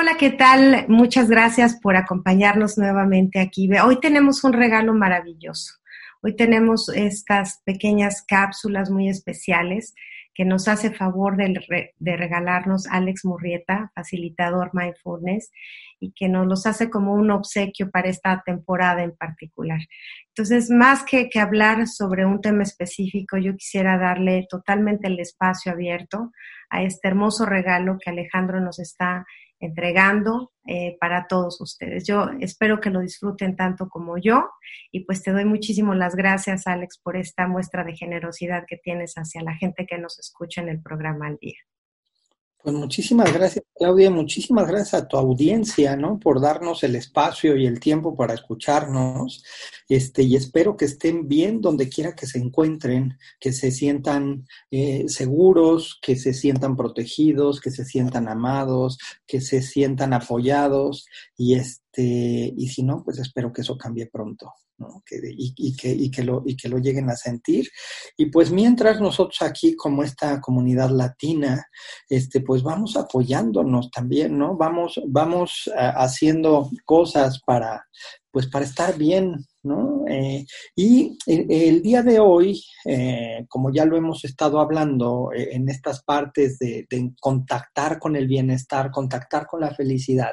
Hola, ¿qué tal? Muchas gracias por acompañarnos nuevamente aquí. Hoy tenemos un regalo maravilloso. Hoy tenemos estas pequeñas cápsulas muy especiales que nos hace favor de, de regalarnos Alex Murrieta, facilitador mindfulness, y que nos los hace como un obsequio para esta temporada en particular. Entonces, más que, que hablar sobre un tema específico, yo quisiera darle totalmente el espacio abierto a este hermoso regalo que Alejandro nos está entregando eh, para todos ustedes. Yo espero que lo disfruten tanto como yo y pues te doy muchísimo las gracias, Alex, por esta muestra de generosidad que tienes hacia la gente que nos escucha en el programa al día. Pues muchísimas gracias, Claudia, muchísimas gracias a tu audiencia, ¿no? Por darnos el espacio y el tiempo para escucharnos. Este, y espero que estén bien donde quiera que se encuentren, que se sientan eh, seguros, que se sientan protegidos, que se sientan amados, que se sientan apoyados. Y este, y si no, pues espero que eso cambie pronto. ¿No? Que, y, y, que, y, que lo, y que lo lleguen a sentir. Y pues mientras nosotros aquí, como esta comunidad latina, este, pues vamos apoyándonos también, ¿no? Vamos, vamos uh, haciendo cosas para, pues para estar bien, ¿no? Eh, y el, día de hoy, eh, como ya lo hemos estado hablando eh, en estas partes de, contactar con el bienestar, contactar con la felicidad,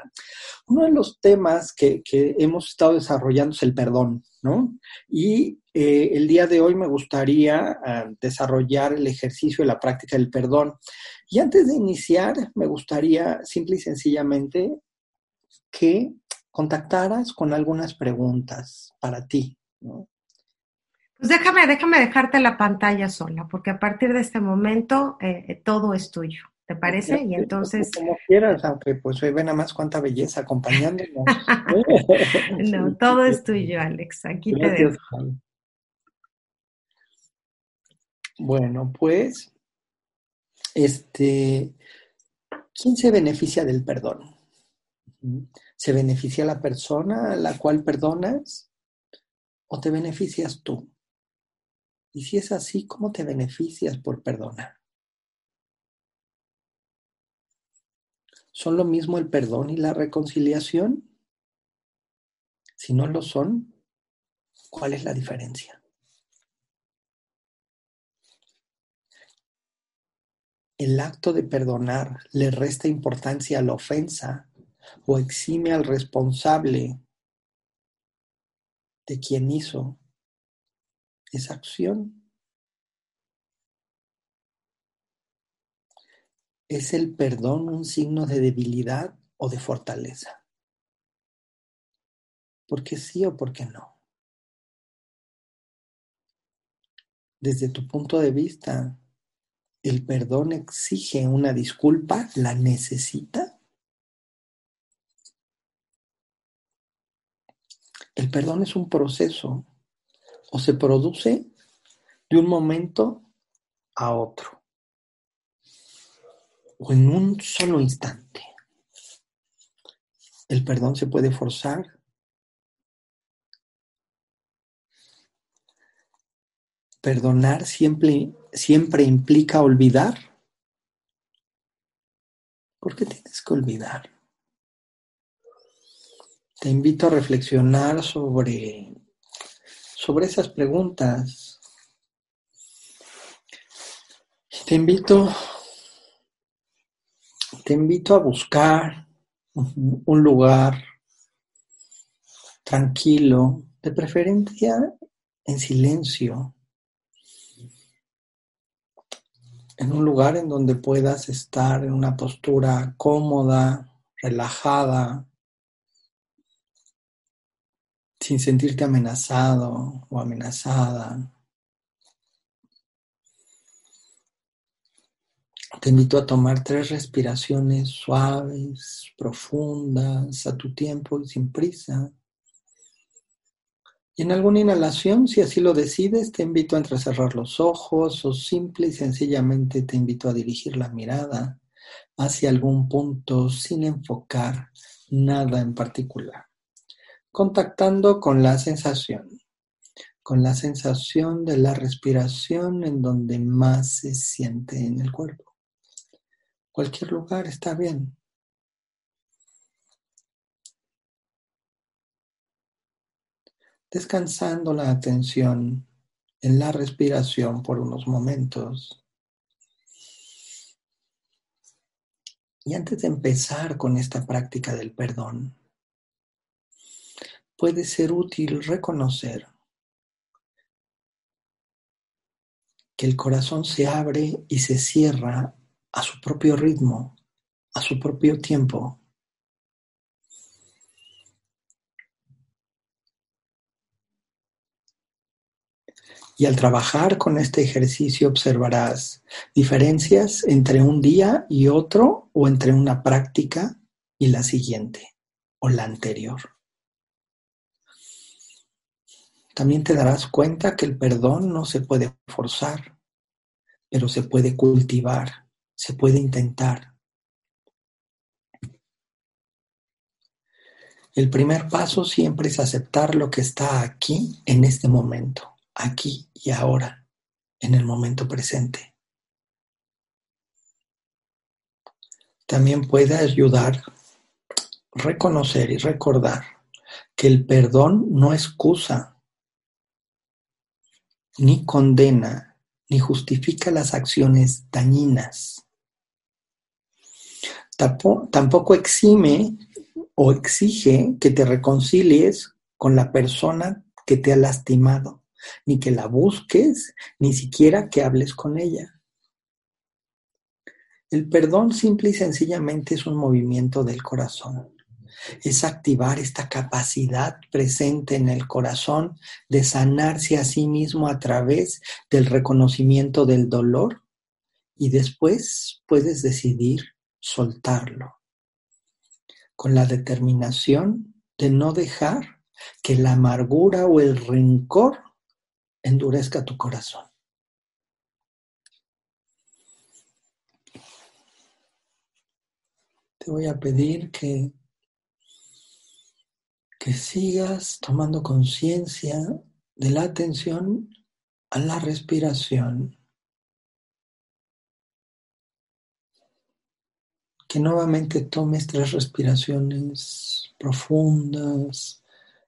uno de los temas que, que hemos estado desarrollando es el perdón, ¿no? Y el día de hoy me gustaría uh, desarrollar el ejercicio de la práctica del perdón. Y antes de iniciar, me gustaría simple y sencillamente que contactaras con algunas preguntas para ti. ¿No? Pues déjame, déjame dejarte la pantalla sola, porque a partir de este momento eh, todo es tuyo. ¿Te parece? Y entonces. Como quieras, aunque pues ve nada más cuánta belleza acompañándonos. no, todo es tuyo, Alex. Aquí Gracias, te dejo. Bueno, pues, este, ¿quién se beneficia del perdón? ¿Se beneficia la persona a la cual perdonas o te beneficias tú? Y si es así, ¿cómo te beneficias por perdonar? ¿Son lo mismo el perdón y la reconciliación? Si no lo son, ¿cuál es la diferencia? El acto de perdonar le resta importancia a la ofensa o exime al responsable de quien hizo esa acción. ¿Es el perdón un signo de debilidad o de fortaleza? ¿Por qué sí o por qué no? Desde tu punto de vista, ¿el perdón exige una disculpa? ¿La necesita? El perdón es un proceso o se produce de un momento a otro o en un solo instante. El perdón se puede forzar. Perdonar siempre, siempre implica olvidar. ¿Por qué tienes que olvidar? Te invito a reflexionar sobre, sobre esas preguntas. Te invito, te invito a buscar un lugar tranquilo, de preferencia en silencio, en un lugar en donde puedas estar en una postura cómoda, relajada, sin sentirte amenazado o amenazada. Te invito a tomar tres respiraciones suaves, profundas, a tu tiempo y sin prisa. Y en alguna inhalación, si así lo decides, te invito a entrecerrar los ojos o simple y sencillamente te invito a dirigir la mirada hacia algún punto sin enfocar nada en particular, contactando con la sensación, con la sensación de la respiración en donde más se siente en el cuerpo. Cualquier lugar está bien. descansando la atención en la respiración por unos momentos. Y antes de empezar con esta práctica del perdón, puede ser útil reconocer que el corazón se abre y se cierra a su propio ritmo, a su propio tiempo. Y al trabajar con este ejercicio observarás diferencias entre un día y otro o entre una práctica y la siguiente o la anterior. También te darás cuenta que el perdón no se puede forzar, pero se puede cultivar, se puede intentar. El primer paso siempre es aceptar lo que está aquí en este momento aquí y ahora, en el momento presente. También puede ayudar reconocer y recordar que el perdón no excusa, ni condena, ni justifica las acciones dañinas. Tampoco exime o exige que te reconcilies con la persona que te ha lastimado ni que la busques, ni siquiera que hables con ella. El perdón simple y sencillamente es un movimiento del corazón. Es activar esta capacidad presente en el corazón de sanarse a sí mismo a través del reconocimiento del dolor y después puedes decidir soltarlo con la determinación de no dejar que la amargura o el rencor endurezca tu corazón. Te voy a pedir que, que sigas tomando conciencia de la atención a la respiración. Que nuevamente tomes tres respiraciones profundas,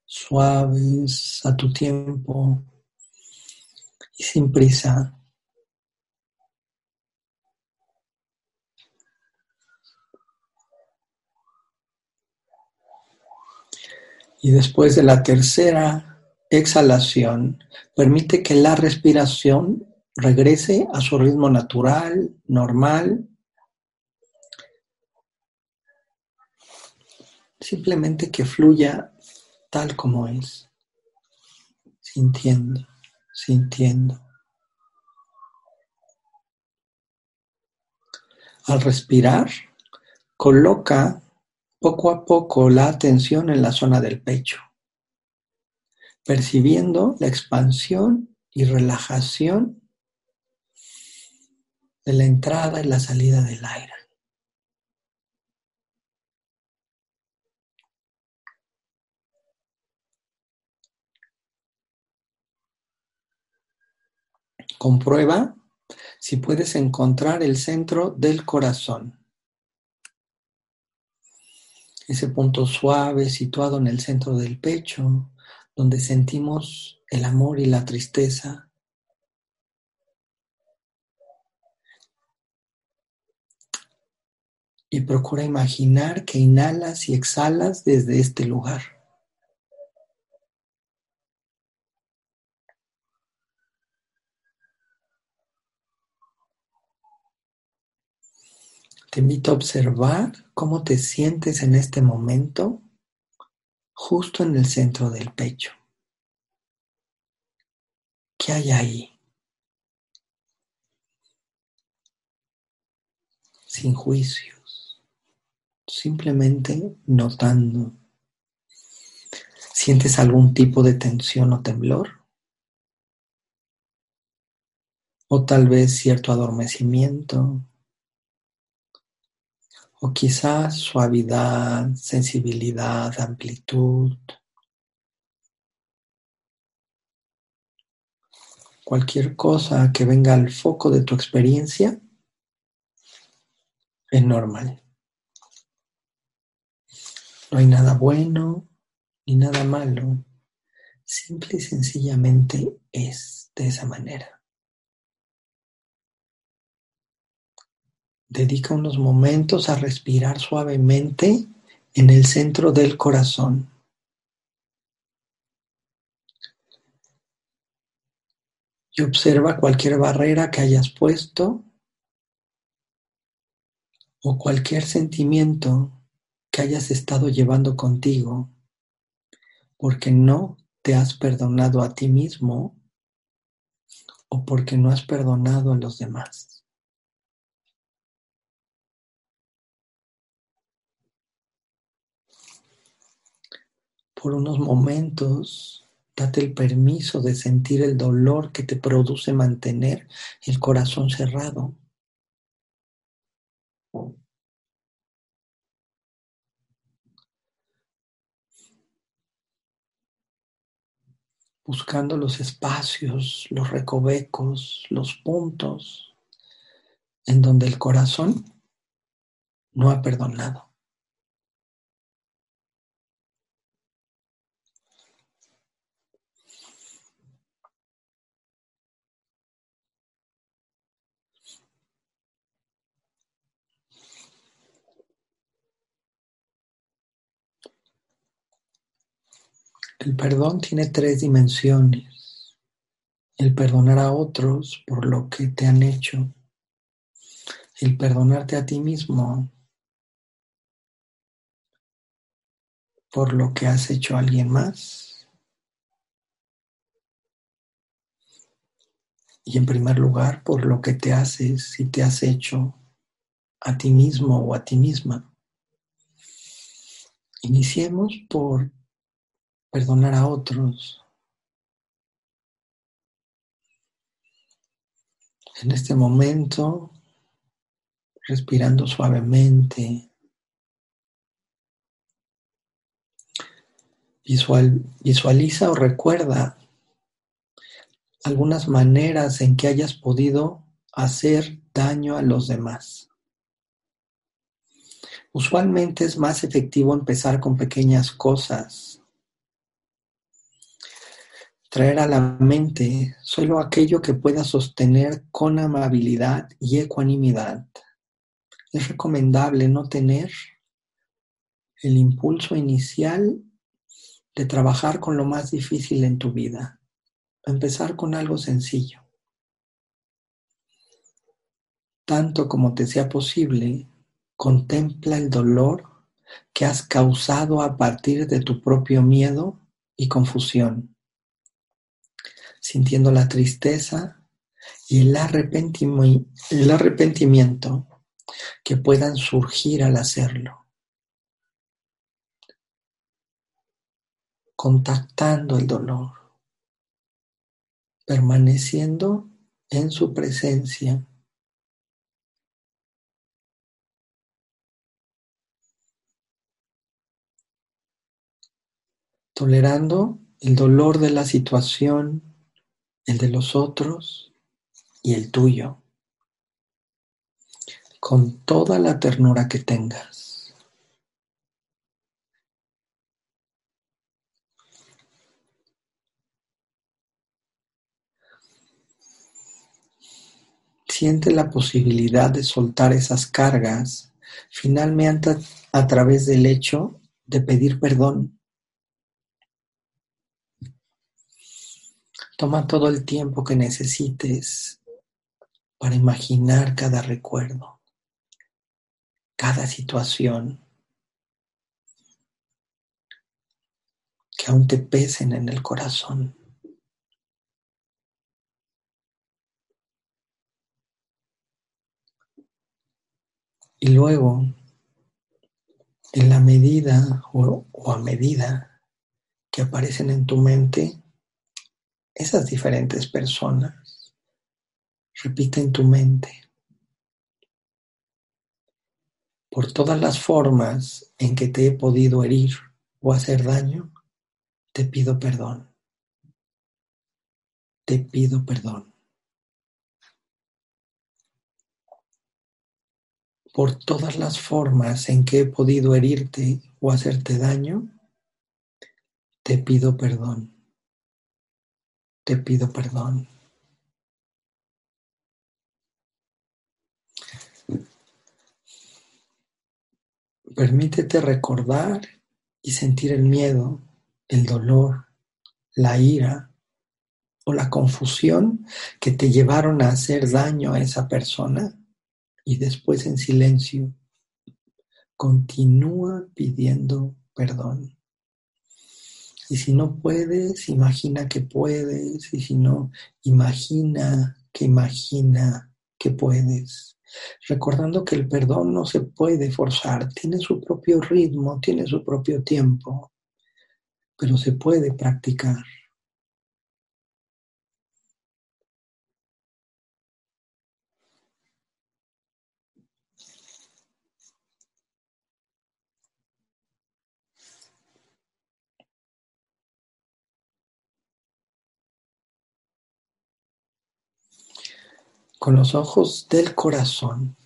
suaves, a tu tiempo y sin prisa. Y después de la tercera exhalación, permite que la respiración regrese a su ritmo natural, normal. Simplemente que fluya tal como es, sintiendo sintiendo. Al respirar, coloca poco a poco la atención en la zona del pecho, percibiendo la expansión y relajación de la entrada y la salida del aire. Comprueba si puedes encontrar el centro del corazón. Ese punto suave situado en el centro del pecho, donde sentimos el amor y la tristeza. Y procura imaginar que inhalas y exhalas desde este lugar. Te invito a observar cómo te sientes en este momento justo en el centro del pecho. ¿Qué hay ahí? Sin juicios, simplemente notando. ¿Sientes algún tipo de tensión o temblor? ¿O tal vez cierto adormecimiento? O quizás suavidad, sensibilidad, amplitud. Cualquier cosa que venga al foco de tu experiencia es normal. No hay nada bueno ni nada malo. Simple y sencillamente es de esa manera. Dedica unos momentos a respirar suavemente en el centro del corazón. Y observa cualquier barrera que hayas puesto o cualquier sentimiento que hayas estado llevando contigo porque no te has perdonado a ti mismo o porque no has perdonado a los demás. Por unos momentos, date el permiso de sentir el dolor que te produce mantener el corazón cerrado. Buscando los espacios, los recovecos, los puntos en donde el corazón no ha perdonado. El perdón tiene tres dimensiones. El perdonar a otros por lo que te han hecho. El perdonarte a ti mismo por lo que has hecho a alguien más. Y en primer lugar, por lo que te haces y te has hecho a ti mismo o a ti misma. Iniciemos por perdonar a otros. En este momento, respirando suavemente, visual, visualiza o recuerda algunas maneras en que hayas podido hacer daño a los demás. Usualmente es más efectivo empezar con pequeñas cosas Traer a la mente solo aquello que pueda sostener con amabilidad y ecuanimidad. Es recomendable no tener el impulso inicial de trabajar con lo más difícil en tu vida. Empezar con algo sencillo. Tanto como te sea posible, contempla el dolor que has causado a partir de tu propio miedo y confusión sintiendo la tristeza y el arrepentimiento que puedan surgir al hacerlo. Contactando el dolor, permaneciendo en su presencia. Tolerando el dolor de la situación el de los otros y el tuyo, con toda la ternura que tengas. Siente la posibilidad de soltar esas cargas finalmente a través del hecho de pedir perdón Toma todo el tiempo que necesites para imaginar cada recuerdo, cada situación que aún te pesen en el corazón. Y luego, en la medida o, a medida que aparecen en tu mente esas diferentes personas, repite en tu mente por todas las formas en que te he podido herir o hacer daño, te pido perdón. Te pido perdón. Por todas las formas en que he podido herirte o hacerte daño, te pido perdón. Te pido perdón. Permítete recordar y sentir el miedo el dolor, la ira o la confusión que te llevaron a hacer daño a esa persona y después en silencio continúa pidiendo perdón. Y si no puedes, imagina que puedes. Y si no, imagina que imagina que puedes. Recordando que el perdón no se puede forzar, tiene su propio ritmo, tiene su propio tiempo pero se puede practicar. Con los ojos del corazón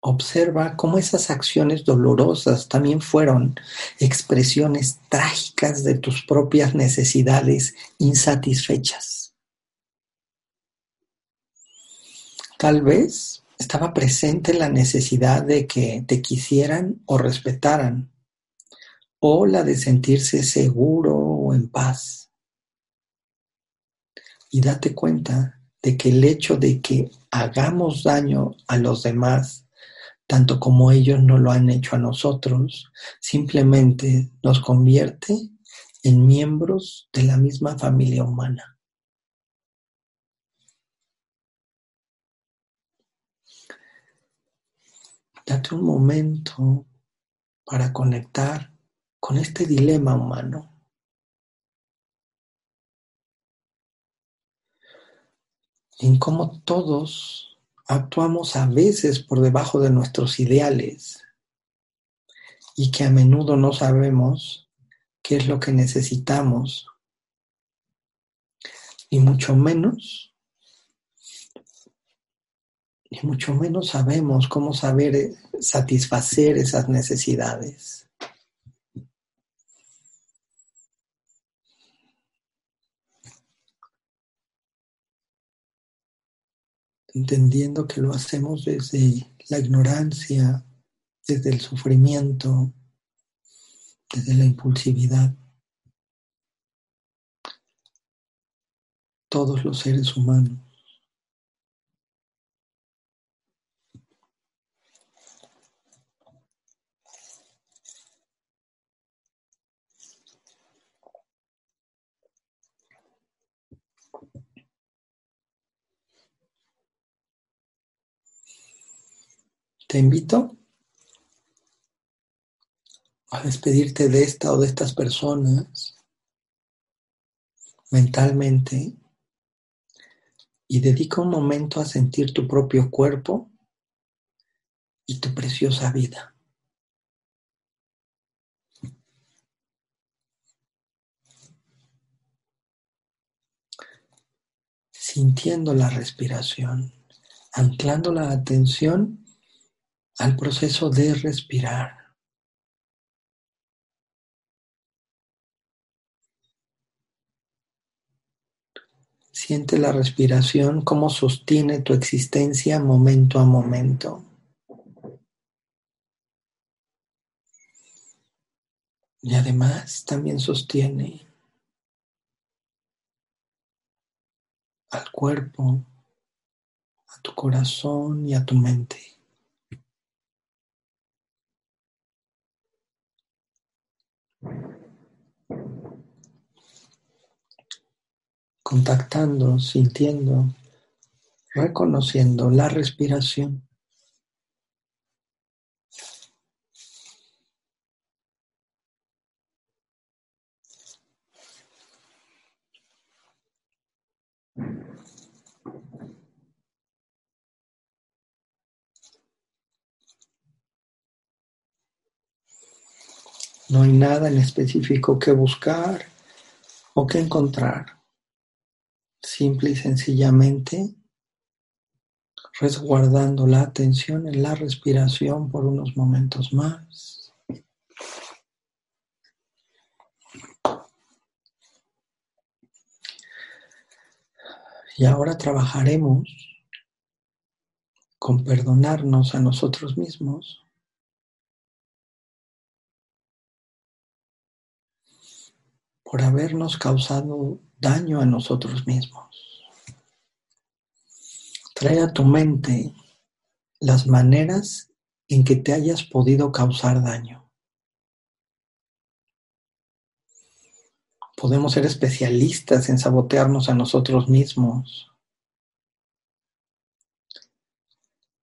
Observa cómo esas acciones dolorosas también fueron expresiones trágicas de tus propias necesidades insatisfechas. Tal vez estaba presente la necesidad de que te quisieran o respetaran, o la de sentirse seguro o en paz. Y date cuenta de que el hecho de que hagamos daño a los demás tanto como ellos no lo han hecho a nosotros, simplemente nos convierte en miembros de la misma familia humana. Date un momento para conectar con este dilema humano. En cómo todos actuamos a veces por debajo de nuestros ideales y que a menudo no sabemos qué es lo que necesitamos y mucho menos y mucho menos sabemos cómo saber satisfacer esas necesidades. Entendiendo que lo hacemos desde la ignorancia, desde el sufrimiento, desde la impulsividad. Todos los seres humanos. Te invito a despedirte de esta o de estas personas mentalmente y dedica un momento a sentir tu propio cuerpo y tu preciosa vida. Sintiendo la respiración, anclando la atención al proceso de respirar. Siente la respiración, cómo sostiene tu existencia momento a momento. Y además también sostiene al cuerpo, a tu corazón y a tu mente. Contactando, sintiendo, reconociendo la respiración. No hay nada en específico que buscar o que encontrar. Simple y sencillamente resguardando la atención en la respiración por unos momentos más. Y ahora trabajaremos con perdonarnos a nosotros mismos por habernos causado daño a nosotros mismos. Trae a tu mente las maneras en que te hayas podido causar daño. Podemos ser especialistas en sabotearnos a nosotros mismos.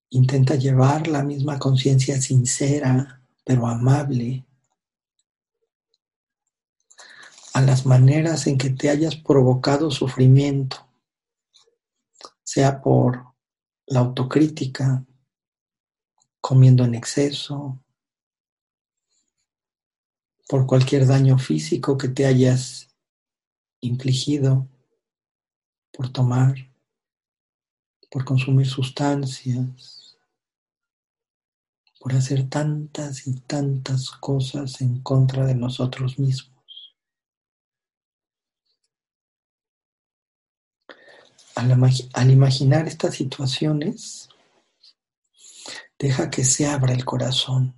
Intenta llevar la misma conciencia sincera, pero amable, a las maneras en que te hayas provocado sufrimiento, sea por la autocrítica, comiendo en exceso, por cualquier daño físico que te hayas infligido, por tomar, por consumir sustancias, por hacer tantas y tantas cosas en contra de nosotros mismos. Al, imaginar estas situaciones, deja que se abra el corazón,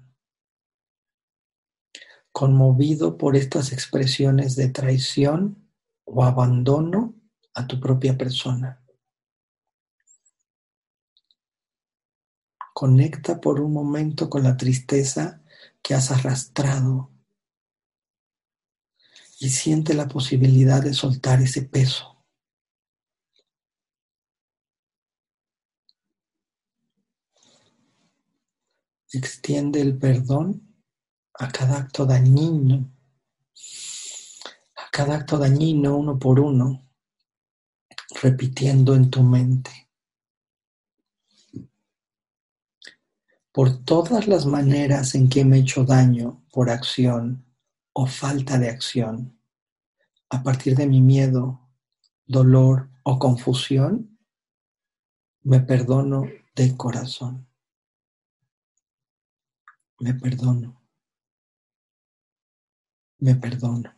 conmovido por estas expresiones de traición o abandono a tu propia persona. Conecta por un momento con la tristeza que has arrastrado y siente la posibilidad de soltar ese peso. Extiende el perdón a cada acto dañino, a cada acto dañino uno por uno, repitiendo en tu mente. Por todas las maneras en que me he hecho daño por acción o falta de acción, a partir de mi miedo, dolor o confusión, me perdono de corazón me perdono, me perdono.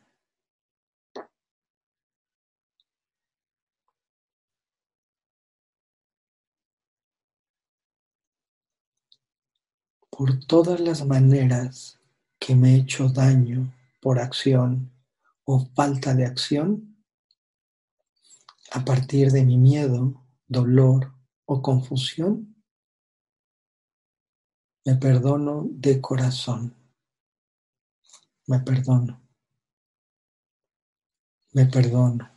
Por todas las maneras que me he hecho daño por acción o falta de acción, a partir de mi miedo, dolor o confusión, me perdono de corazón. Me perdono. Me perdono.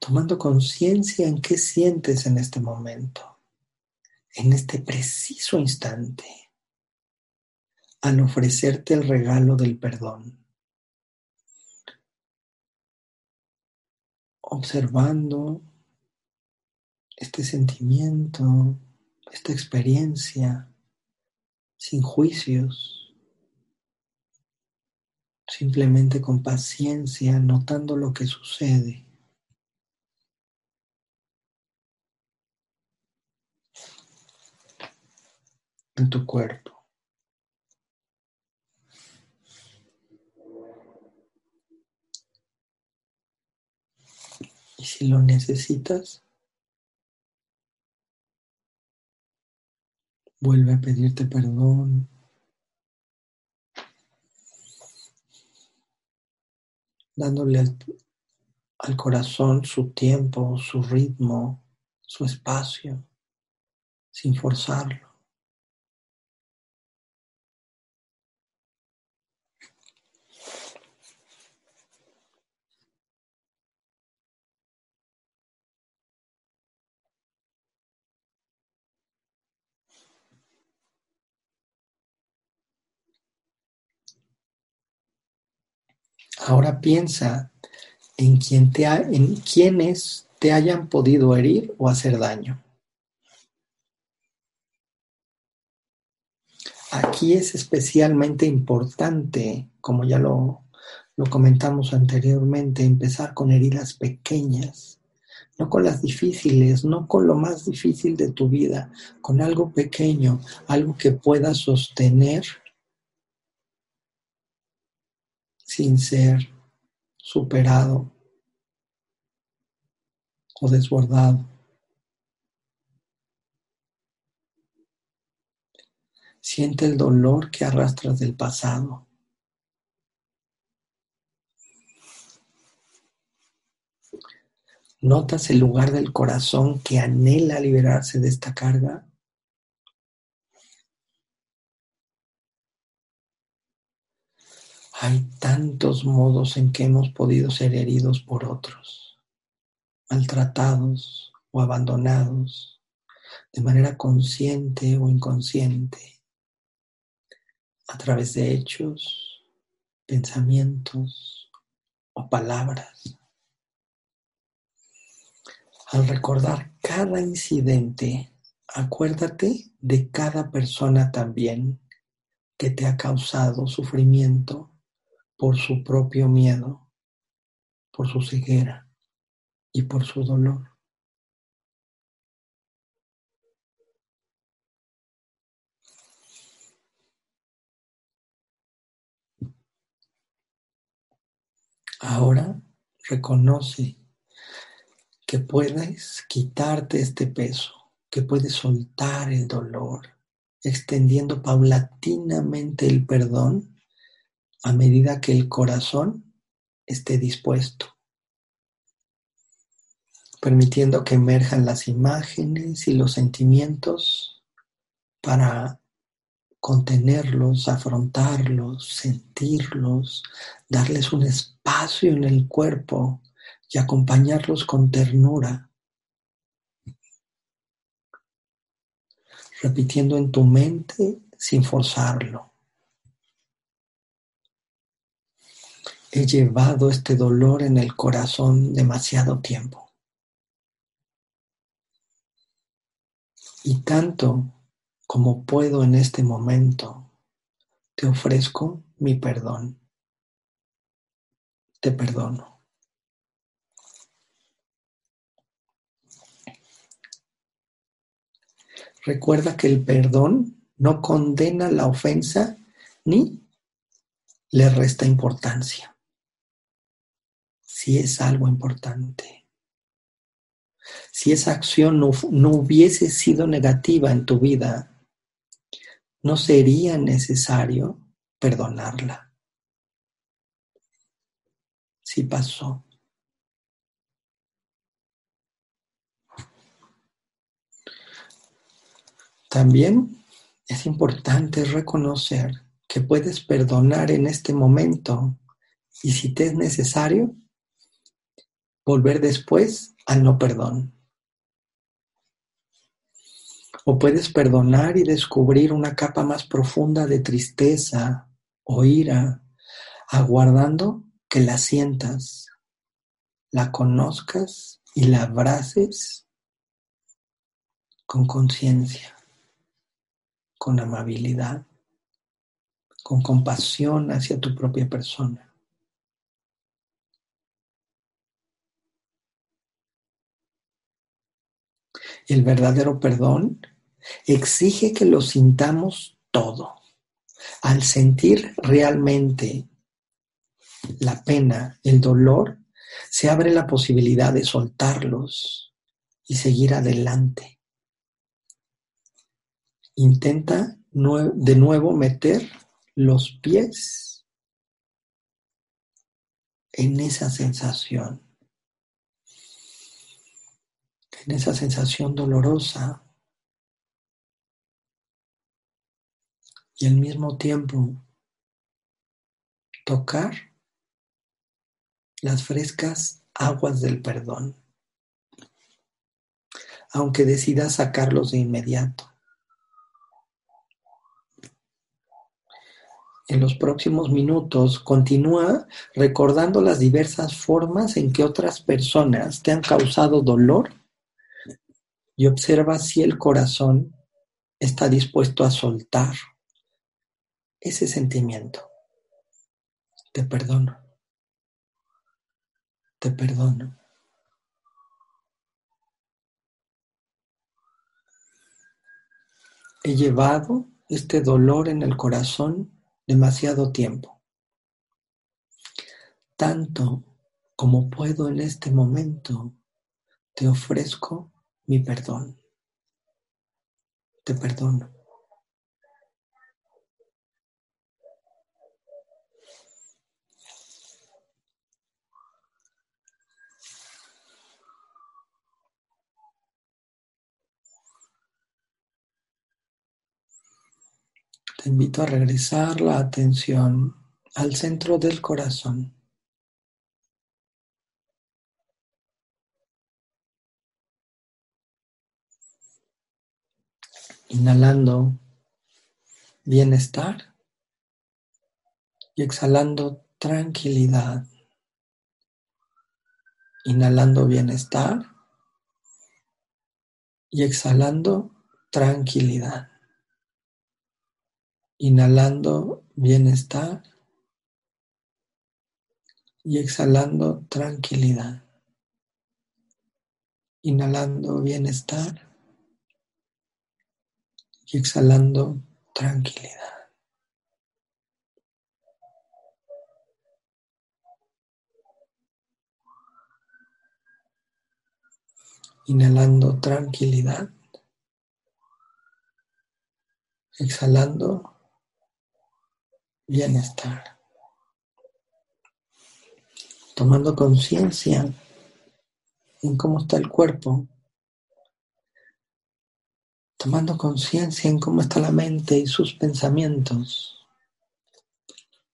Tomando conciencia en qué sientes en este momento, en este preciso instante, al ofrecerte el regalo del perdón. Observando este sentimiento, esta experiencia, sin juicios, simplemente con paciencia, notando lo que sucede. en tu cuerpo. Y si lo necesitas, vuelve a pedirte perdón. dándole al, corazón su tiempo, su ritmo, su espacio, sin forzarlo. Ahora piensa en, quien te en quienes te hayan podido herir o hacer daño. Aquí es especialmente importante, como ya lo, lo comentamos anteriormente, empezar con heridas pequeñas, no con las difíciles, no con lo más difícil de tu vida, con algo pequeño, algo que puedas sostener sin ser superado o desbordado. Siente el dolor que arrastras del pasado. ¿Notas el lugar del corazón que anhela liberarse de esta carga? Hay tantos modos en que hemos podido ser heridos por otros, maltratados o abandonados de manera consciente o inconsciente, a través de hechos, pensamientos o palabras. Al recordar cada incidente, acuérdate de cada persona también que te ha causado sufrimiento por su propio miedo, por su ceguera y por su dolor. Ahora reconoce que puedes quitarte este peso, que puedes soltar el dolor, extendiendo paulatinamente el perdón a medida que el corazón esté dispuesto, permitiendo que emerjan las imágenes y los sentimientos para contenerlos, afrontarlos, sentirlos, darles un espacio en el cuerpo y acompañarlos con ternura, repitiendo en tu mente sin forzarlo. He llevado este dolor en el corazón demasiado tiempo. Y tanto como puedo en este momento, te ofrezco mi perdón. Te perdono. Recuerda que el perdón no condena la ofensa ni le resta importancia si es algo importante. Si esa acción no, no, hubiese sido negativa en tu vida, no sería necesario perdonarla. Si pasó. También es importante reconocer que puedes perdonar en este momento y si te es necesario, volver después al no perdón. O puedes perdonar y descubrir una capa más profunda de tristeza o ira, aguardando que la sientas, la conozcas y la abraces con conciencia, con amabilidad, con compasión hacia tu propia persona. El verdadero perdón exige que lo sintamos todo. Al sentir realmente la pena, el dolor, se abre la posibilidad de soltarlos y seguir adelante. Intenta de nuevo meter los pies en esa sensación, en esa sensación dolorosa y al mismo tiempo tocar las frescas aguas del perdón, aunque decidas sacarlos de inmediato. En los próximos minutos continúa recordando las diversas formas en que otras personas te han causado dolor y observa si el corazón está dispuesto a soltar ese sentimiento. Te perdono. Te perdono. He llevado este dolor en el corazón demasiado tiempo. Tanto como puedo en este momento, te ofrezco mi perdón. Te perdono. Te invito a regresar la atención al centro del corazón. Inhalando bienestar y exhalando tranquilidad. Inhalando bienestar y exhalando tranquilidad. Inhalando bienestar y exhalando tranquilidad. Inhalando bienestar y exhalando tranquilidad. Inhalando tranquilidad. Exhalando bienestar. Tomando conciencia en cómo está el cuerpo, tomando conciencia en cómo está la mente y sus pensamientos,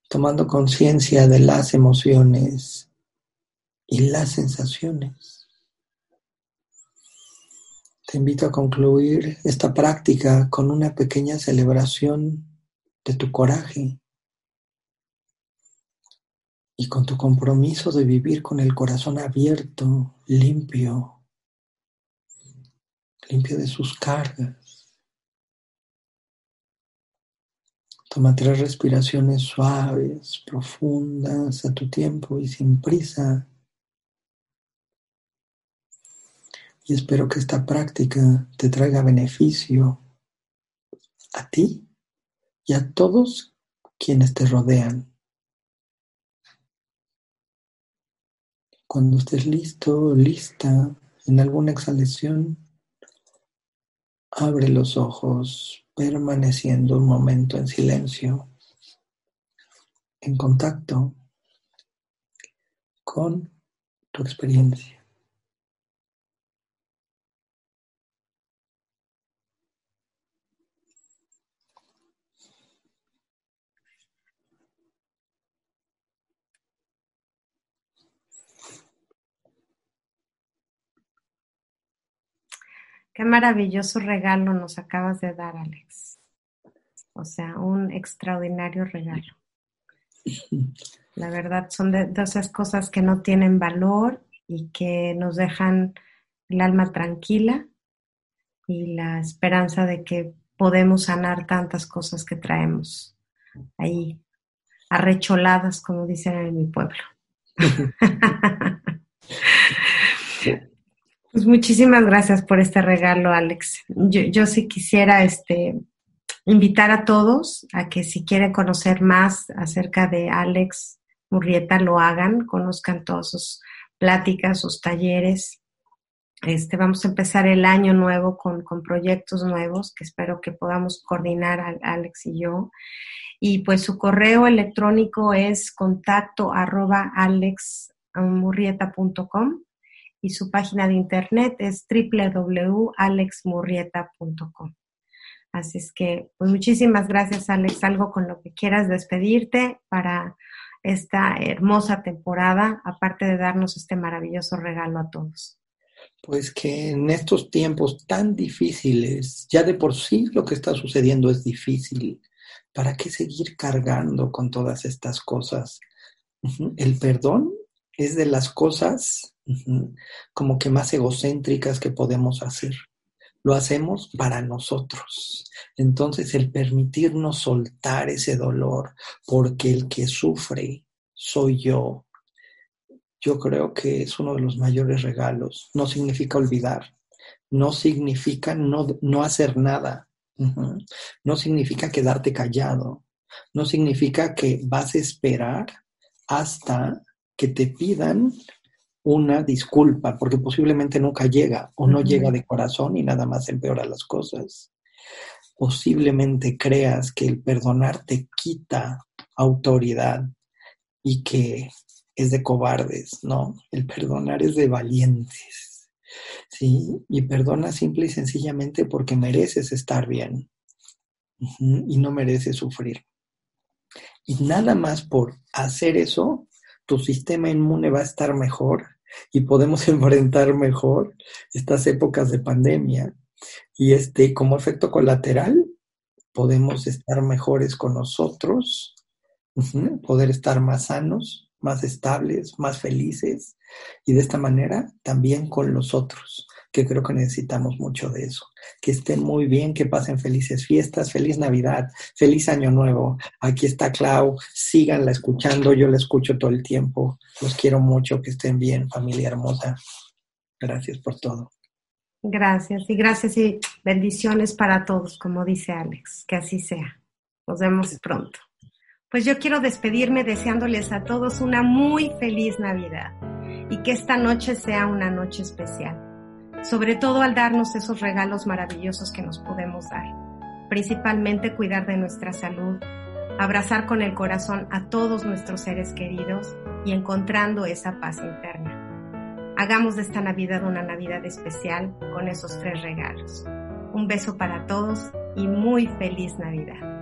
tomando conciencia de las emociones y las sensaciones. Te invito a concluir esta práctica con una pequeña celebración de tu coraje y con tu compromiso de vivir con el corazón abierto, limpio, limpio de sus cargas. Toma tres respiraciones suaves, profundas, a tu tiempo y sin prisa. Y espero que esta práctica te traiga beneficio a ti y a todos quienes te rodean. Cuando estés listo, lista, en alguna exhalación, abre los ojos permaneciendo un momento en silencio, en contacto con tu experiencia. Qué maravilloso regalo nos acabas de dar, Alex. O sea, un extraordinario regalo. La verdad, son de, esas cosas que no tienen valor y que nos dejan el alma tranquila y la esperanza de que podemos sanar tantas cosas que traemos ahí arrecholadas, como dicen en mi pueblo. Pues muchísimas gracias por este regalo, Alex. Yo, sí quisiera este, invitar a todos a que si quieren conocer más acerca de Alex Murrieta, lo hagan, conozcan todos sus pláticas, sus talleres. Este, vamos a empezar el año nuevo con, con proyectos nuevos que espero que podamos coordinar Alex y yo. Y pues su correo electrónico es contacto arroba alexmurrieta.com y su página de internet es www.alexmurrieta.com. Así es que, pues muchísimas gracias, Alex. Algo con lo que quieras despedirte para esta hermosa temporada, aparte de darnos este maravilloso regalo a todos. Pues que en estos tiempos tan difíciles, ya de por sí lo que está sucediendo es difícil. ¿Para qué seguir cargando con todas estas cosas? El perdón es de las cosas como que más egocéntricas que podemos hacer. Lo hacemos para nosotros. Entonces el permitirnos soltar ese dolor, porque el que sufre soy yo, yo creo que es uno de los mayores regalos. No significa olvidar, no significa no, no hacer nada, no significa quedarte callado, no significa que vas a esperar hasta que te pidan una disculpa, porque posiblemente nunca llega o no llega de corazón y nada más empeora las cosas. Posiblemente creas que el perdonar te quita autoridad y que es de cobardes, no, el perdonar es de valientes, ¿sí? Y perdona simple y sencillamente porque mereces estar bien y no mereces sufrir. Y nada más por hacer eso, tu sistema inmune va a estar mejor y podemos enfrentar mejor estas épocas de pandemia. Y este, como efecto colateral, podemos estar mejores con nosotros, poder estar más sanos, más estables, más felices y de esta manera también con los otros, que creo que necesitamos mucho de eso. Que estén muy bien, que pasen felices fiestas, feliz Navidad, feliz Año Nuevo. Aquí está Clau, síganla escuchando, yo la escucho todo el tiempo. Los quiero mucho, que estén bien, familia hermosa. Gracias por todo. Gracias y gracias y bendiciones para todos, como dice Alex, que así sea. Nos vemos pronto. Pues yo quiero despedirme deseándoles a todos una muy feliz Navidad y que esta noche sea una noche especial, sobre todo al darnos esos regalos maravillosos que nos podemos dar, principalmente cuidar de nuestra salud, abrazar con el corazón a todos nuestros seres queridos y encontrando esa paz interna. Hagamos de esta Navidad una Navidad especial con esos tres regalos. Un beso para todos y muy feliz Navidad.